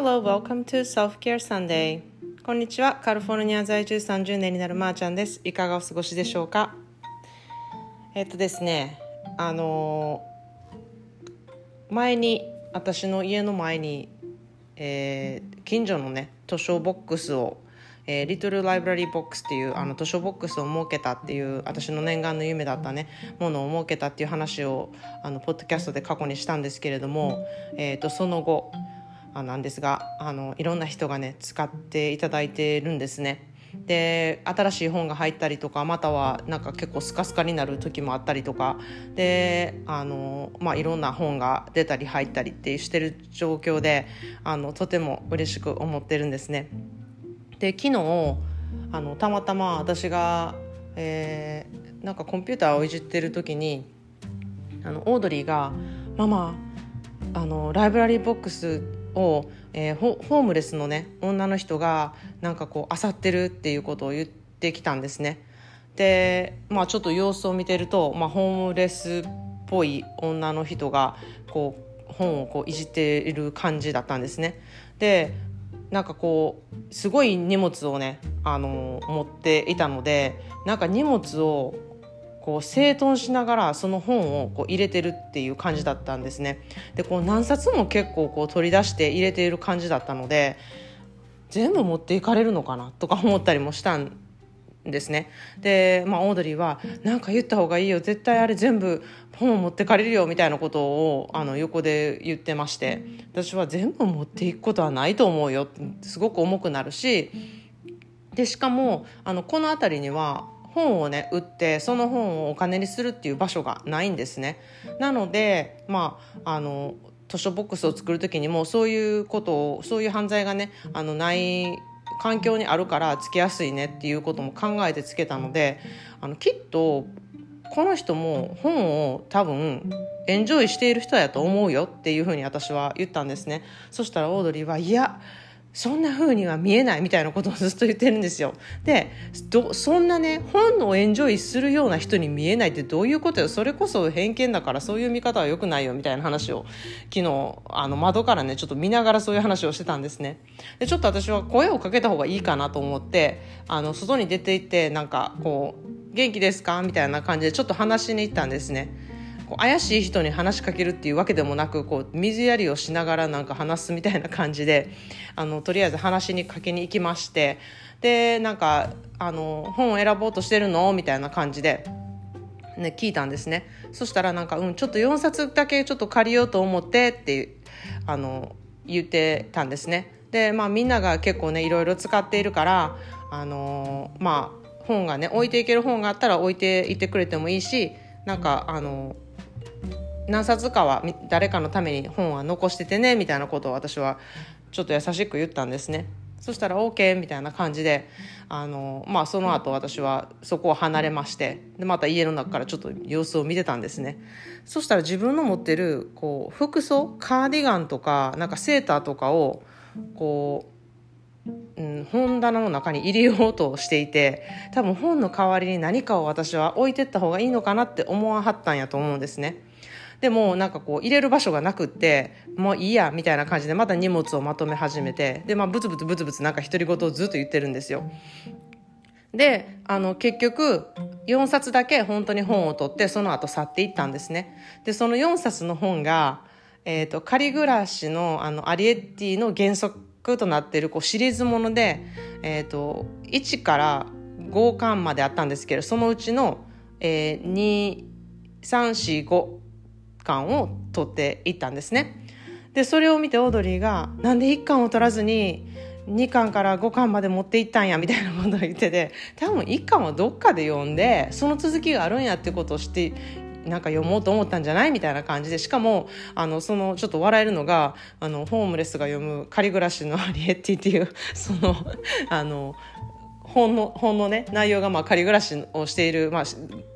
Hello, welcome to Self-Care Sunday. こんにちは。カリフォルニア在住30年になるまーちゃんです。いかがお過ごしでしょうか？えっとですね、あのー前に私の家の前に、えー近所のね図書ボックスを、えー、リトルライブラリーボックスっていうあの図書ボックスを設けたっていう私の念願の夢だったねものを設けたっていう話をあのポッドキャストで過去にしたんですけれども、えー、とその後なんですがあのいろんな人がね使っていただいてるんですね。で新しい本が入ったりとかまたはなんか結構スカスカになる時もあったりとかであの、まあ、いろんな本が出たり入ったりってしてる状況であのとても嬉しく思ってるんですね。で昨日あのたまたま私が、えーなんかコンピューターをいじってる時にあのオードリーが「ママあのライブラリーボックスを、えーホームレスのね女の人がなんかこう漁ってるっていうことを言ってきたんですね。でまあちょっと様子を見てると、まあ、ホームレスっぽい女の人がこう本をこういじっている感じだったんですね。でなんかこうすごい荷物をねあの持っていたのでなんか荷物をこう整頓しながらその本をこう入れてるっていう感じだったんですね。でこう何冊も結構こう取り出して入れている感じだったので全部持っていかれるのかなとか思ったりもしたんですね。で、まあ、オードリーは「なんか言った方がいいよ絶対あれ全部本を持ってかれるよ」みたいなことをあの横で言ってまして私は全部持っていくことはないと思うよってすごく重くなるしでしかもあのこの辺りには本をね売ってその本をお金にするっていう場所がないんですね。なのでまああの図書ボックスを作る時にもそういうことをそういう犯罪がねあのない環境にあるからつけやすいねっていうことも考えてつけたのであのきっとこの人も本を多分エンジョイしている人やと思うよっていうふうに私は言ったんですねそしたらオードリーはいやそんな風には見えないみたいなことをずっと言ってるんですよ。でどそんなね本をエンジョイするような人に見えないってどういうことよ。それこそ偏見だからそういう見方は良くないよみたいな話を昨日あの窓からねちょっと見ながらそういう話をしてたんですね。でちょっと私は声をかけた方がいいかなと思ってあの外に出て行ってなんかこう「元気ですか?」みたいな感じでちょっと話しに行ったんですね。こう怪しい人に話しかけるっていうわけでもなくこう水やりをしながらなんか話すみたいな感じで あのとりあえず話にかけに行きましてでなんかあの本を選ぼうとしてるの？みたいな感じで。ね、聞いたんですねそしたらなんか、うん、ちょっと4冊だけちょっと借りようと思ってってあの言ってたんですねでまあみんなが結構ねいろいろ使っているからあのまあ本がね置いていける本があったら置いていてくれてもいいしなんかあの何冊かは誰かのために本は残しててねみたいなことを私はちょっと優しく言ったんですねそしたら OK みたいな感じであの、まあ、その後私はそこを離れましてでまた家の中からちょっと様子を見てたんですねそしたら自分の持ってるこう服装カーディガンとかなんかセーターとかをこううん、本棚の中に入れようとしていて多分本の代わりに何かを私は置いてった方がいいのかなって思わはったんやと思うんですね。でもなんかこう入れる場所がなくってもういいやみたいな感じでまた荷物をまとめ始めてでまあブツブツブツブツなんか独り言をずっと言ってるんですよ。であの結局4冊だけ本当に本を取ってその後去っていったんですね。でその4冊の本が、えーと、仮暮らしのあのアリエッティの原則となっているこうシリーズもので、えーと、1から5巻まであったんですけどそのうちの、えー、2345巻を取っていったんですね。でそれを見てオードリーが「なんで1巻を取らずに2巻から5巻まで持っていったんや」みたいなことを言ってて多分1巻はどっかで読んでその続きがあるんやってことを知ってなんか読もうと思ったんじゃない？みたいな感じでしかもあのそのちょっと笑えるのがあのホームレスが読む「仮暮らしのアリエッティ」っていう そのあの本の本のね内容がまあ仮暮らしをしている、まあ、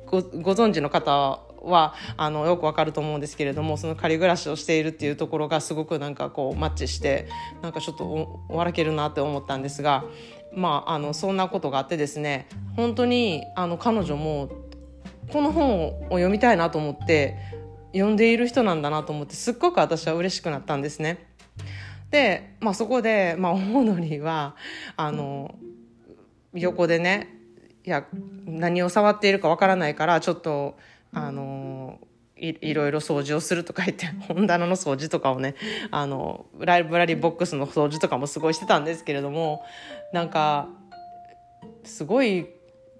ごご存知の方はあのよくわかると思うんですけれどもその仮暮らしをしているっていうところがすごくなんかこうマッチしてなんかちょっと笑けるなって思ったんですがまああのそんなことがあってですね本当にあの彼女もこの本を読みたいなと思って読んでいる人なんだなと思ってすっごく私は嬉しくなったんですね。で、まあ、そこで、まあ、オードリーはあの横でねいや何を触っているかわからないからちょっとあのいいろいろ掃除をするとか言って 本棚の掃除とかをねあのライブラリーボックスの掃除とかもすごいしてたんですけれどもなんかすごい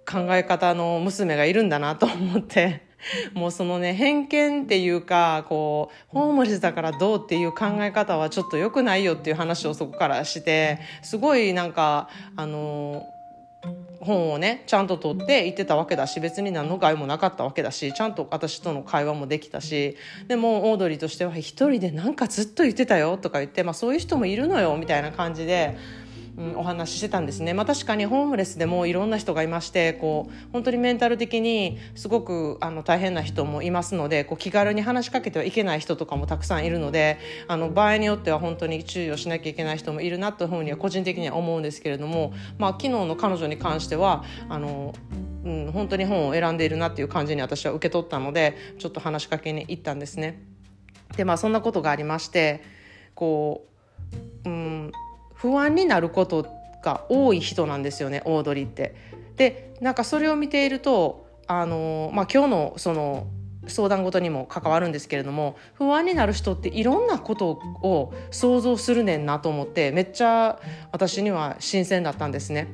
考え方の娘がいるんだなと思って。もうそのね偏見っていうかこうホームレスだからどうっていう考え方はちょっと良くないよっていう話をそこからしてすごいなんかあの本をねちゃんと取って行ってたわけだし別に何の害もなかったわけだしちゃんと私との会話もできたしでもオードリーとしては一人でなんかずっと言ってたよとか言って、まあ、そういう人もいるのよみたいな感じで。うん、お話ししてたんですね、まあ、確かにホームレスでもいろんな人がいましてこう本当にメンタル的にすごくあの大変な人もいますのでこう気軽に話しかけてはいけない人とかもたくさんいるのであの場合によっては本当に注意をしなきゃいけない人もいるなというふうには個人的には思うんですけれども、まあ、昨日の彼女に関してはあのうん、本当に本を選んでいるなっていう感じに私は受け取ったのでちょっと話しかけに行ったんですね。でまあそんなことがありましてこう、うん、不安になることが多い人なんですよねオードリーって。でなんかそれを見ているとあの、まあ、今日のその相談事にも関わるんですけれども不安になる人っていろんなことを想像するねんなと思ってめっちゃ私には新鮮だったんですね。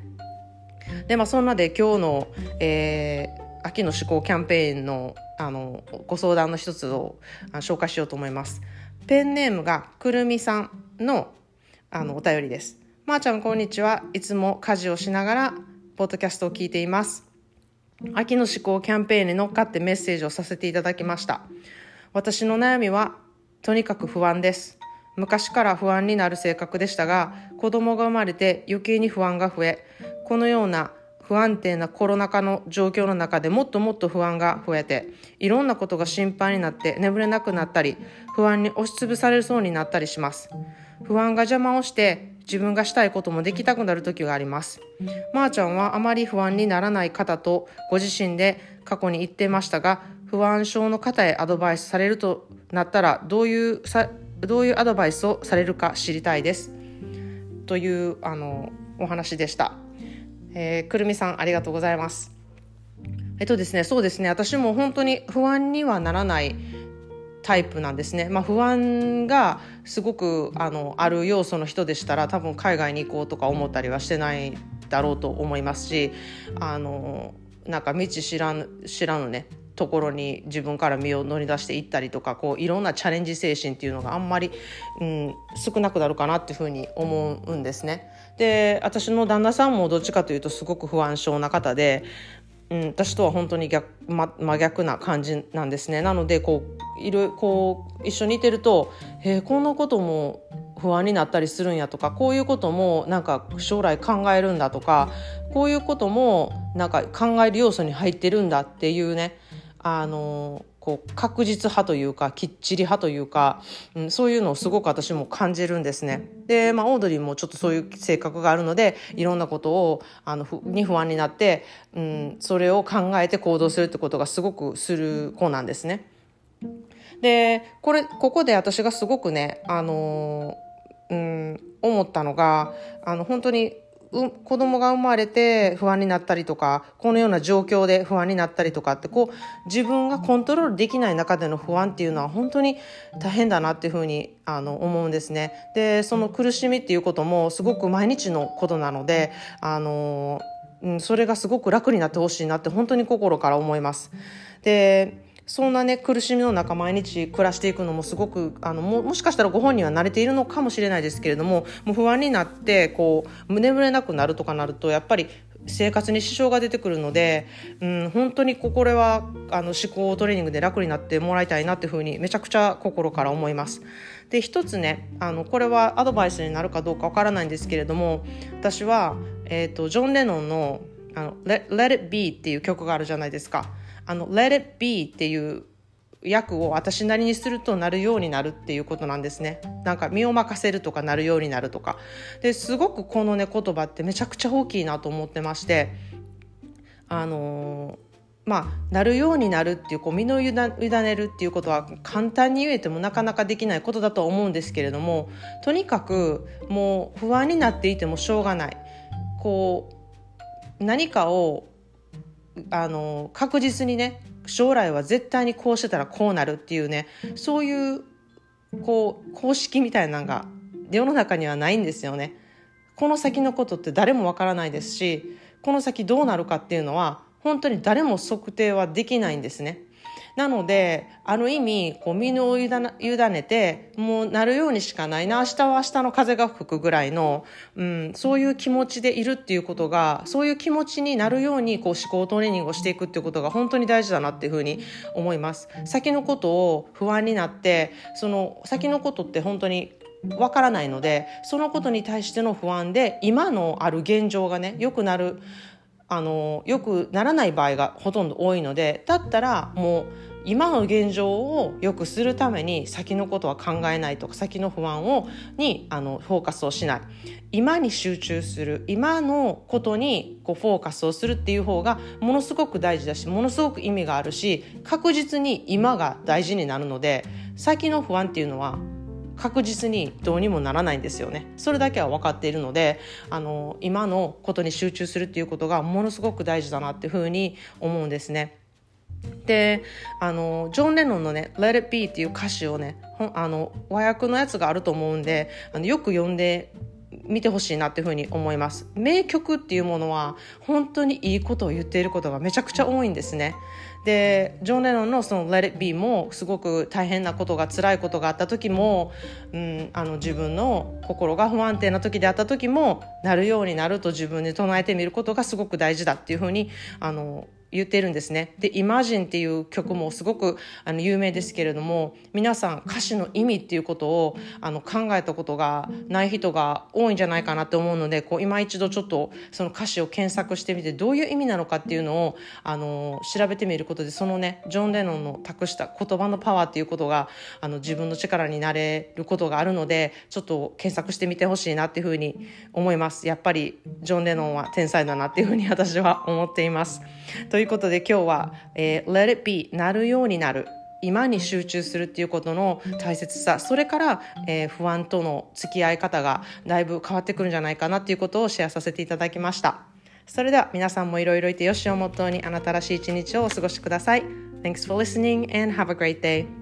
でまあそんなで今日の、えー、秋の思考キャンペーンのあのご相談の一つを紹介しようと思います。ペンネームがくるみさんのあのお便りです。まー、あ、ちゃんこんにちは。いつも家事をしながらポッドキャストを聞いています。秋の思考キャンペーンに乗っかってメッセージをさせていただきました。私の悩みはとにかく不安です。昔から不安になる性格でしたが、子供が生まれて余計に不安が増え、このような不安定なコロナ禍の状況の中でもっともっと不安が増えていろんなことが心配になって眠れなくなったり不安に押しつぶされそうになったりします不安が邪魔をして自分がしたいこともできたくなる時があります。まー、あ、ちゃんはあまり不安にならない方とご自身で過去に言ってましたが、不安症の方へアドバイスされるとなったらどういうさどういうアドバイスをされるか知りたいです。というあのお話でした。えー、くるみさんありがとうございます。えっとですね、そうですね、私も本当に不安にはならないタイプなんですね、まあ、不安がすごくあのある要素の人でしたら多分海外に行こうとか思ったりはしてないだろうと思いますしあのなんか道知らぬ知らぬねところに自分から身を乗り出していったりとかこういろんなチャレンジ精神っていうのがあんまり、うん、少なくなるかなっていうふうに思うんですね。で私の旦那さんもどっちかというとすごく不安症な方でうん、私とは本当に逆、ま、真逆な感じなんですねなのでこういるこう一緒にいてると「えー、こんなことも不安になったりするんや」とかこういうこともなんか将来考えるんだとかこういうこともなんか考える要素に入ってるんだっていうねあのこう確実派というかきっちり派というか、うん、そういうのをすごく私も感じるんですね。で、まあ、オードリーもちょっとそういう性格があるのでいろんなことをあのに不安になって、うん、それを考えて行動するってことがすごくする子なんですね。でこれここで私がすごくね、あのうん、思ったのがあの本当にう子供が生まれて不安になったりとかこのような状況で不安になったりとかってこう自分がコントロールできない中での不安っていうのは本当に大変だなっていうふうにあの思うんですね。でその苦しみっていうこともすごく毎日のことなのであの、うん、それがすごく楽になってほしいなって本当に心から思います。でそんなね苦しみの中毎日暮らしていくのもすごくあのももしかしたらご本人は慣れているのかもしれないですけれどももう不安になってこう眠れなくなるとかなるとやっぱり生活に支障が出てくるので、うん、本当にこれはあの思考トレーニングで楽になってもらいたいなっていうふうにめちゃくちゃ心から思います。で一つねあのこれはアドバイスになるかどうかわからないんですけれども私は、えーと、ジョン・レノンのあの Let, Let It Be っていう曲があるじゃないですか。あの Let it be っていう訳を私なりにするとなるようになるっていうことなんですね。なんか身を任せるとかなるようになるとか。ですごくこのね言葉ってめちゃくちゃ大きいなと思ってまして、あのまあ、なるようになるっていうこう身の委ねるっていうことは簡単に言えてもなかなかできないことだと思うんですけれどもとにかくもう不安になっていてもしょうがないこう何かをあの確実にね将来は絶対にこうしてたらこうなるっていうねそういうこう公式みたいなのが世の中にはないんですよね。この先のことって誰もわからないですしこの先どうなるかっていうのは本当に誰も測定はできないんですね。なのである意味こう身を委ねてもうなるようにしかないな明日は明日の風が吹くぐらいの、うん、そういう気持ちでいるっていうことがそういう気持ちになるようにこう思考トレーニングをしていくっていうことが本当に大事だなっていうふうに思います。先のことを不安になってその先のことって本当にわからないのでそのことに対しての不安で今のある現状がね良くなるあの良くならない場合がほとんど多いのでだったらもう今の現状を良くするために先のことは考えないとか先の不安をにあのフォーカスをしない。今に集中する。今のことにこうフォーカスをするっていう方がものすごく大事だしものすごく意味があるし確実に今が大事になるので先の不安っていうのは確実にどうにもならないんですよね。それだけは分かっているのであの今のことに集中するっていうことがものすごく大事だなっていうふうに思うんですね。であのジョン・レノンのね「Let It Be」っていう歌詞をねあの和訳のやつがあると思うんであのよく読んで見てほしいなっていうふうに思います。名曲っていうものは本当にいいことを言っていることがめちゃくちゃ多いんですね。でジョン・レノンのその「Let It Be」もすごく大変なことが辛いことがあった時も、うん、あの自分の心が不安定な時であった時もなるようになると自分に唱えてみることがすごく大事だっていうふうにあの言ってるんですね。で、イマジンっていう曲もすごくあの有名ですけれども、皆さん歌詞の意味っていうことをあの考えたことがない人が多いんじゃないかなと思うので、こう今一度ちょっとその歌詞を検索してみて、どういう意味なのかっていうのをあの調べてみることで、そのね、ジョン・レノンの託した言葉のパワーっていうことがあの自分の力になれることがあるので、ちょっと検索してみてほしいなっていうふうに思います。やっぱりジョン・レノンは天才だなっていうふうに私は思っています。ということで今日は、えー、Let it be なるようになる。今に集中するっていうことの大切さ。それから、えー、不安との付き合い方がだいぶ変わってくるんじゃないかなっていうことをシェアさせていただきました。それでは皆さんもいろいろいてよしをモットーにあなたらしい一日をお過ごしください。Thanks for listening and have a great day.